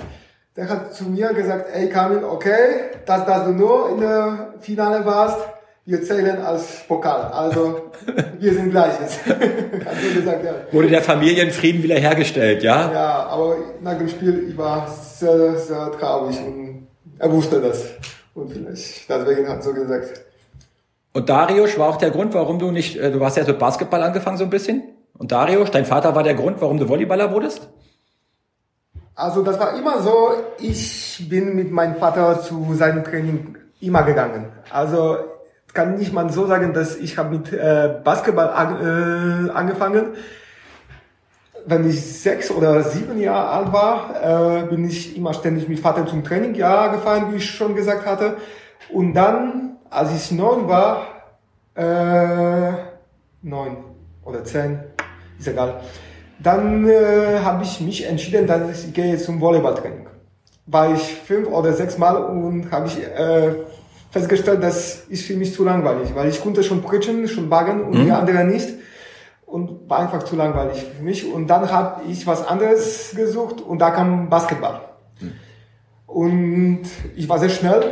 der hat zu mir gesagt, ey Kamil, okay, dass, dass du nur in der Finale warst, wir zählen als Pokal. Also wir sind Gleiches. also gesagt, ja. Wurde der Familienfrieden wiederhergestellt, ja? Ja, aber nach dem Spiel, ich war sehr, sehr traurig und er wusste das. Und vielleicht deswegen hat er so gesagt. Und Darius war auch der Grund, warum du nicht, äh, du hast ja mit Basketball angefangen so ein bisschen. Und Darius, dein Vater war der Grund, warum du Volleyballer wurdest? Also das war immer so, ich bin mit meinem Vater zu seinem Training immer gegangen. Also kann nicht man so sagen, dass ich habe mit äh, Basketball an, äh, angefangen. Wenn ich sechs oder sieben Jahre alt war, äh, bin ich immer ständig mit Vater zum Training ja gefahren, wie ich schon gesagt hatte. Und dann, als ich neun war, äh, neun oder zehn, ist egal, dann äh, habe ich mich entschieden, dass ich gehe zum Volleyballtraining. War ich fünf oder sechs Mal und habe ich äh, festgestellt, das ist für mich zu langweilig, weil ich konnte schon pritschen, schon baggen und mhm. die anderen nicht und war einfach zu langweilig für mich. Und dann habe ich was anderes gesucht und da kam Basketball. Mhm. Und ich war sehr schnell.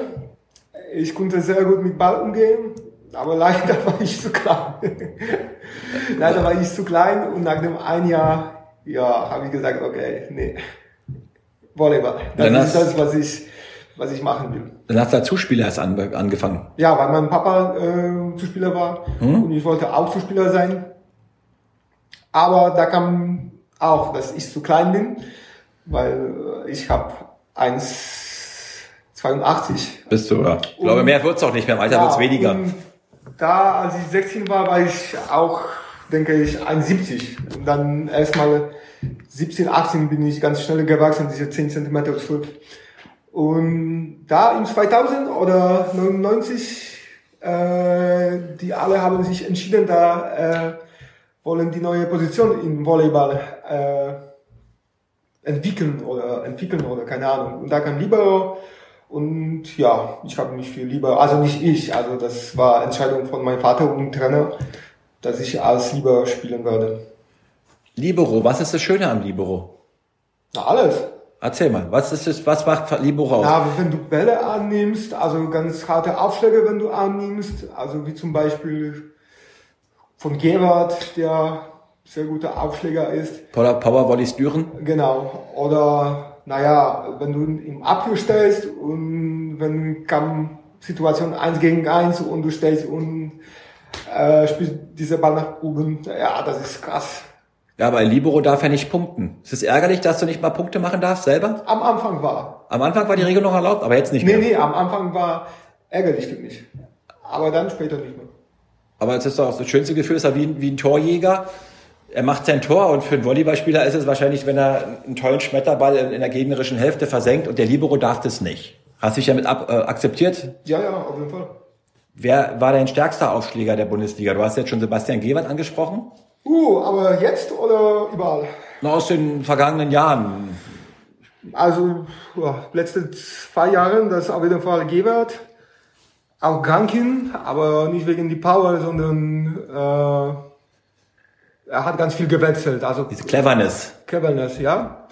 Ich konnte sehr gut mit Ball umgehen aber leider war ich zu klein. leider war ich zu klein und nach dem ein Jahr, ja, habe ich gesagt, okay, nee, Volleyball. Das dann ist das, was ich, was ich machen will. Dann hast du als Zuspieler erst angefangen. Ja, weil mein Papa äh, Zuspieler war hm? und ich wollte auch Zuspieler sein. Aber da kam auch, dass ich zu klein bin, weil ich habe 1,82. Bist du, ja. Ich glaube, mehr wird's auch nicht mehr, im Alter ja, wird's weniger da, als ich 16 war, war ich auch, denke ich, 1,70. Und dann erstmal 17, 18 bin ich ganz schnell gewachsen, diese 10 cm zurück. Und da im 2000 oder 99, äh, die alle haben sich entschieden, da äh, wollen die neue Position im Volleyball äh, entwickeln oder entwickeln oder keine Ahnung. Und da kam Libero und ja, ich habe mich viel lieber, also nicht ich, also das war Entscheidung von meinem Vater und Trainer, dass ich als Lieber spielen werde. Libero, was ist das Schöne am Libero? Na, alles. Erzähl mal, was ist das, was macht Libero aus? Na, wenn du Bälle annimmst, also ganz harte Aufschläge, wenn du annimmst, also wie zum Beispiel von Gerard, der sehr guter Aufschläger ist. Power, Power Volleys Düren? Genau. Oder naja, wenn du im Abwehr stellst und wenn kam Situation eins gegen eins und du stellst und äh, spielst diese Ball nach oben, ja, das ist krass. Ja, aber ein Libero darf ja nicht punkten. Ist es ärgerlich, dass du nicht mal Punkte machen darfst selber? Am Anfang war. Am Anfang war die Regel noch erlaubt, aber jetzt nicht Nee, mehr. nee, am Anfang war ärgerlich für mich. Aber dann später nicht mehr. Aber es ist doch das schönste Gefühl, ist ja wie, ein- wie ein Torjäger. Er macht sein Tor und für einen Volleyballspieler ist es wahrscheinlich, wenn er einen tollen Schmetterball in, in der gegnerischen Hälfte versenkt und der Libero darf das nicht. Hast du dich damit ab, äh, akzeptiert? Ja, ja, auf jeden Fall. Wer war dein stärkster Aufschläger der Bundesliga? Du hast jetzt schon Sebastian Gewert angesprochen. Uh, aber jetzt oder überall? Noch aus den vergangenen Jahren. Also, ja, letzte zwei Jahre, das ist auf jeden Fall Gebert. Auch Gankin, aber nicht wegen die Power, sondern äh, er hat ganz viel gewechselt. Also Diese Cleverness. Cleverness, ja.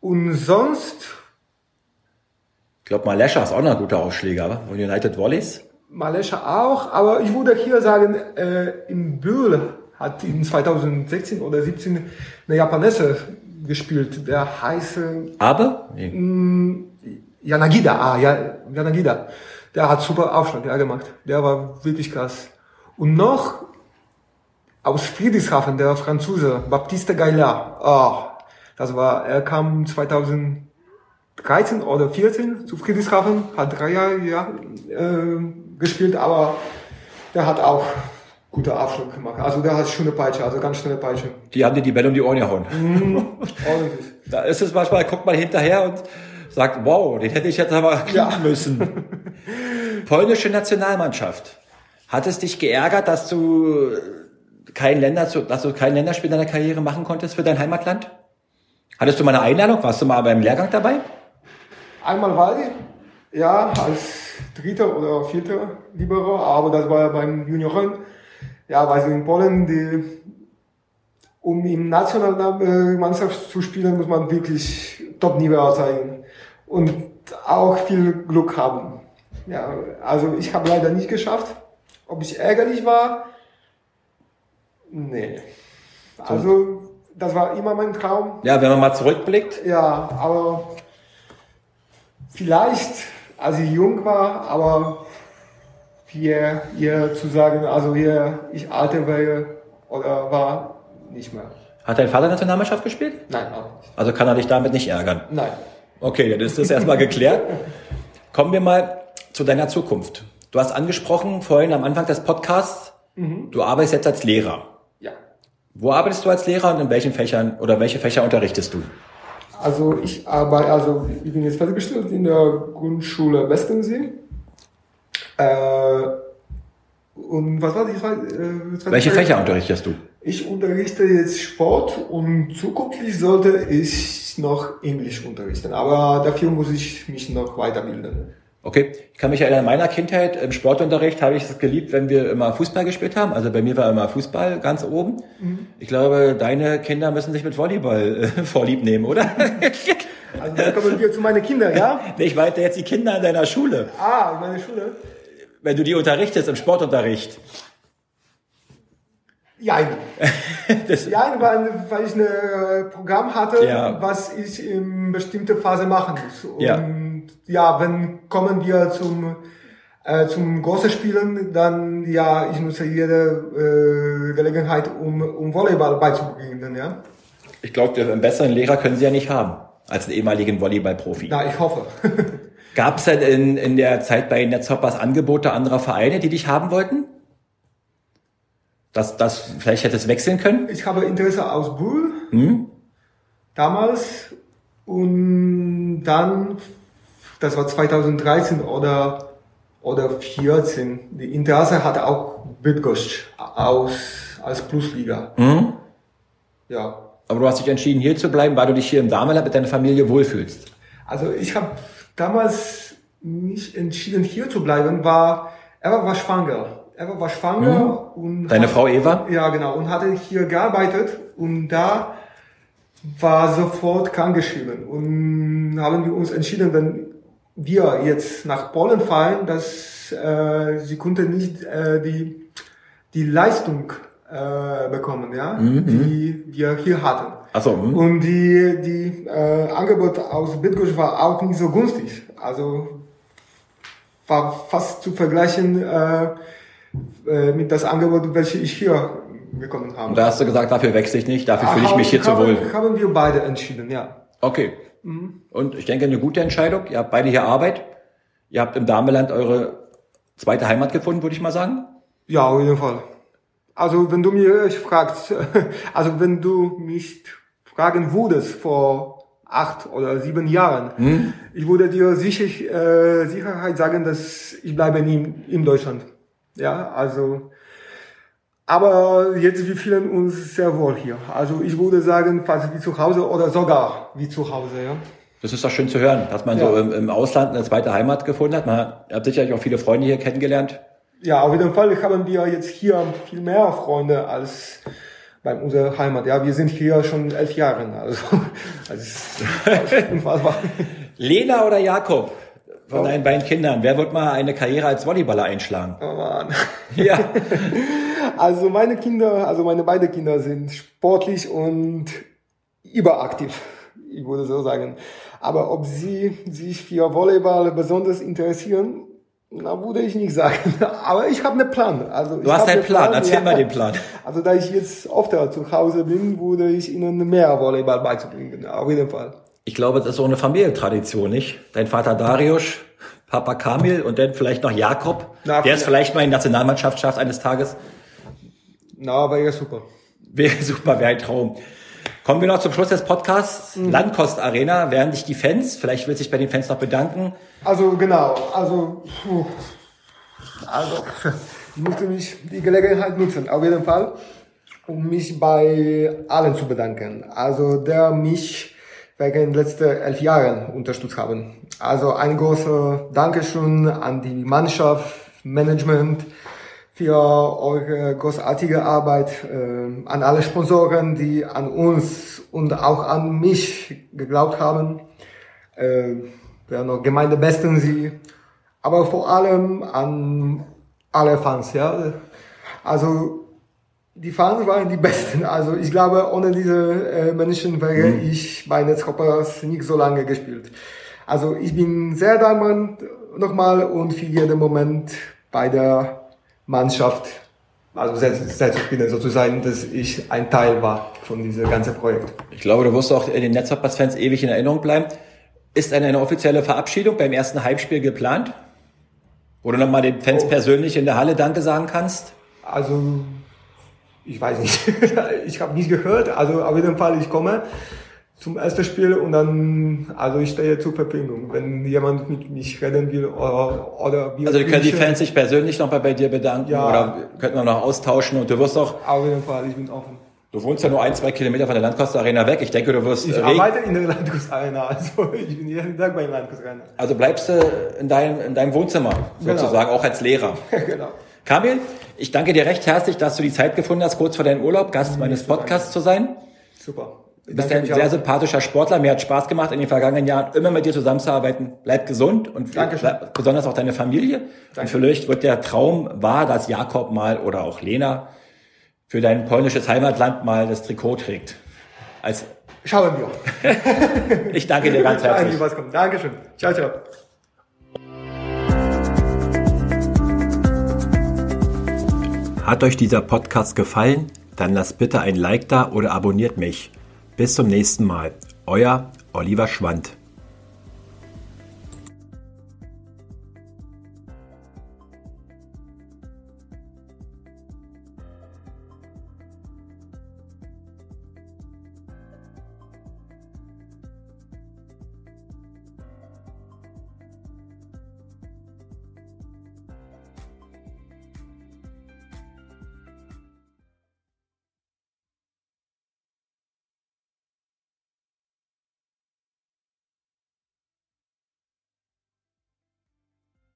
Und sonst, Ich glaube, Malescha ist auch noch ein guter Aufschläger, wa? von United Volleys. Malescha auch, aber ich würde hier sagen, äh, in Bühl hat in 2016 oder 17 eine Japanese gespielt, der heiße Aber? Nee. Yanagida, ah, ja, Yanagida. Der hat super Aufschlag ja, gemacht. Der war wirklich krass. Und noch aus Friedrichshafen, der Franzose, Baptiste Gaillard. Oh, das war, er kam 2013 oder 14 zu Friedrichshafen, hat drei Jahre ja, äh, gespielt, aber der hat auch gute Aufschlag gemacht. Also der hat schöne Peitsche, also ganz schnelle Peitsche. Die haben dir die Bälle um die Ohren gehauen. Ordentlich. Da ist es manchmal, guckt man hinterher und sagt, wow, den hätte ich jetzt aber kriegen Ja. müssen. Polnische Nationalmannschaft. Hat es dich geärgert, dass du kein Länder, dass du kein Länderspiel in deiner Karriere machen konntest für dein Heimatland? Hattest du mal eine Einladung? Warst du mal beim Lehrgang dabei? Einmal war ich, ja, als dritter oder vierter Libero, aber das war ja beim Junioren. Ja, weil so in Polen, die, um im Nationalmannschaft zu spielen, muss man wirklich Top-Niveau zeigen und auch viel Glück haben. Ja, also ich habe leider nicht geschafft. Ob ich ärgerlich war? Nee. Also, das war immer mein Traum. Ja, wenn man mal zurückblickt. Ja, aber vielleicht, als ich jung war, aber hier, hier zu sagen, also hier ich alte wäre oder war, nicht mehr. Hat dein Vater Nationalmannschaft gespielt? Nein, auch nicht. Also kann er dich damit nicht ärgern. Nein. Okay, dann ist das erstmal geklärt. Kommen wir mal zu deiner Zukunft. Du hast angesprochen vorhin am Anfang des Podcasts, du arbeitest jetzt als Lehrer. Ja. Wo arbeitest du als Lehrer und in welchen Fächern oder welche Fächer unterrichtest du? Also ich arbeite, also ich bin jetzt fertiggestellt in der Grundschule Westensee. Äh, und was war die zweite? Äh, Welche? Fächer unterrichtest du? Ich unterrichte jetzt Sport und zukünftig sollte ich noch Englisch unterrichten. Aber dafür muss ich mich noch weiterbilden. Okay, ich kann mich erinnern, in meiner Kindheit im Sportunterricht habe ich es geliebt, wenn wir immer Fußball gespielt haben. Also bei mir war immer Fußball ganz oben. Ich glaube, deine Kinder müssen sich mit Volleyball äh, vorlieb nehmen, oder? Also dann kommen wir zu meinen Kindern, ja? Ich meinte jetzt die Kinder in deiner Schule, Ah, meine Schule? Wenn du die unterrichtest im Sportunterricht. Jein. Das, Jein, weil, weil ich ein äh, Programm hatte, Ja. was ich in bestimmte Phase machen muss. Und Ja. ja, wenn kommen wir zum äh, zum großen Spielen, dann ja, ich nutze jede äh, Gelegenheit, um, um Volleyball beizubringen, ja. ich glaube, einen besseren Lehrer können sie ja nicht haben als einen ehemaligen Volleyballprofi. Na, ich hoffe. Gab es denn in, in der Zeit bei Netzhoppers Angebote anderer Vereine, die dich haben wollten? Dass das vielleicht hättest wechseln können? Ich habe Interesse aus Bull Hm? damals und dann, das war 2013 oder oder 14. Die Interesse hatte auch Bydgoszcz aus als Plusliga. Hm? Ja, Aber du hast dich entschieden, hier zu bleiben, weil du dich hier im Dameland mit deiner Familie wohlfühlst. also ich habe damals mich entschieden hier zu bleiben, war Eva war schwanger. Eva war schwanger und Deine hat- Frau Eva? Ja, genau. Und hatte hier gearbeitet und da war sofort krankgeschrieben. Und haben wir uns entschieden, wenn wir jetzt nach Polen fahren, dass äh, sie konnte nicht äh, die, die Leistung äh, bekommen, ja, die wir hier hatten. Hm? Und die, die äh, Angebot aus Bydgoszcz war auch nicht so günstig. Also war fast zu vergleichen äh, äh, mit das Angebot, welches ich hier gekommen haben. Und da hast du gesagt, dafür wechsle ich nicht, dafür fühle ich mich hier zu wohl. Haben wir beide entschieden, ja. Okay. Mhm. Und ich denke, eine gute Entscheidung. Ihr habt beide hier Arbeit. Ihr habt im Dameland eure zweite Heimat gefunden, würde ich mal sagen. Ja, auf jeden Fall. Also wenn du mich fragst, also wenn du mich fragen würdest vor acht oder sieben Jahren, hm? ich würde dir sicher, äh, Sicherheit sagen, dass ich bleibe nie in Deutschland. Ja, also aber jetzt wir fühlen uns sehr wohl hier. Also ich würde sagen, fast wie zu Hause oder sogar wie zu Hause. Ja. Das ist doch schön zu hören, dass man ja. so im, im, Ausland eine zweite Heimat gefunden hat. Man hat, hat sicherlich auch viele Freunde hier kennengelernt. Ja, auf jeden Fall haben wir jetzt hier viel mehr Freunde als bei unserer Heimat. Ja, wir sind hier schon elf Jahre. Also, also unfassbar. Lena oder Jakob? Von oh. deinen beiden Kindern. Wer wird mal eine Karriere als Volleyballer einschlagen? Oh Mann. Ja. also meine Kinder, also meine beiden Kinder sind sportlich und überaktiv. Ich würde so sagen. Aber ob sie sich für Volleyball besonders interessieren, na, würde ich nicht sagen. Aber ich habe einen Plan. Also, du hast einen Plan. Plan. Erzähl ja. mal den Plan. Also da ich jetzt öfter zu Hause bin, würde ich ihnen mehr Volleyball beizubringen. Auf jeden Fall. Ich glaube, das ist so eine Familientradition, nicht? Dein Vater Darius, Papa Kamil und dann vielleicht noch Jakob, na, der es vielleicht mal in die Nationalmannschaft schafft eines Tages. Na, wäre super. Wäre super, wäre ein Traum. Kommen wir noch zum Schluss des Podcasts. Mhm. Landkost Arena, werden dich die Fans, vielleicht will sich bei den Fans noch bedanken. Also genau, also, puh. also ich musste mich die Gelegenheit nutzen, auf jeden Fall, um mich bei allen zu bedanken. Also der mich wegen den letzten elf Jahren unterstützt haben. Also ein großer Dankeschön an die Mannschaft, Management, für eure großartige Arbeit, äh, an alle Sponsoren, die an uns und auch an mich geglaubt haben. Äh, wer noch Gemeindebesten sie, aber vor allem an alle Fans, ja. Also die Fans waren die Besten. Also ich glaube, ohne diese äh, Menschen wäre mhm. ich bei Netzhoppers nicht so lange gespielt. Also ich bin sehr dankbar nochmal und für jeden Moment bei der Mannschaft, also selbst, selbst spielen sozusagen, dass ich ein Teil war von diesem ganzen Projekt. Ich glaube, du wirst auch den Netzhoppers-Fans ewig in Erinnerung bleiben. Ist eine, eine offizielle Verabschiedung beim ersten Heimspiel geplant? Wo du nochmal den Fans oh. persönlich in der Halle Danke sagen kannst? Also, ich weiß nicht. ich habe nicht gehört. Also auf jeden Fall, ich komme zum ersten Spiel und dann, also ich stehe zur Verfügung, wenn jemand mit mich reden will oder, oder wir Also können die Fans sich persönlich noch mal bei dir bedanken ja. oder könnten wir noch austauschen und du wirst auch... Auf jeden Fall, ich bin offen. Du wohnst ja nur ein, zwei Kilometer von der Landkost Arena weg. Ich denke, du wirst... Ich arbeite in der Landkost Arena, also ich bin jeden Tag bei der Landkost Arena. Also bleibst du in deinem, in deinem Wohnzimmer, genau. sozusagen, genau. auch als Lehrer. genau. Kamil, ich danke dir recht herzlich, dass du die Zeit gefunden hast, kurz vor deinem Urlaub Gast meines Podcasts zu sein. Super. Du bist ein sehr sympathischer Sportler. Mir hat Spaß gemacht, in den vergangenen Jahren immer mit dir zusammenzuarbeiten. Bleib gesund und bleib, besonders auch deine Familie. Danke. Und vielleicht wird der Traum wahr, dass Jakob mal oder auch Lena für dein polnisches Heimatland mal das Trikot trägt. Als Schauen wir. ich danke dir ganz herzlich. Dankeschön. Ciao, ciao. Hat euch dieser Podcast gefallen? Dann lasst bitte ein Like da oder abonniert mich. Bis zum nächsten Mal. Euer Oliver Schwand.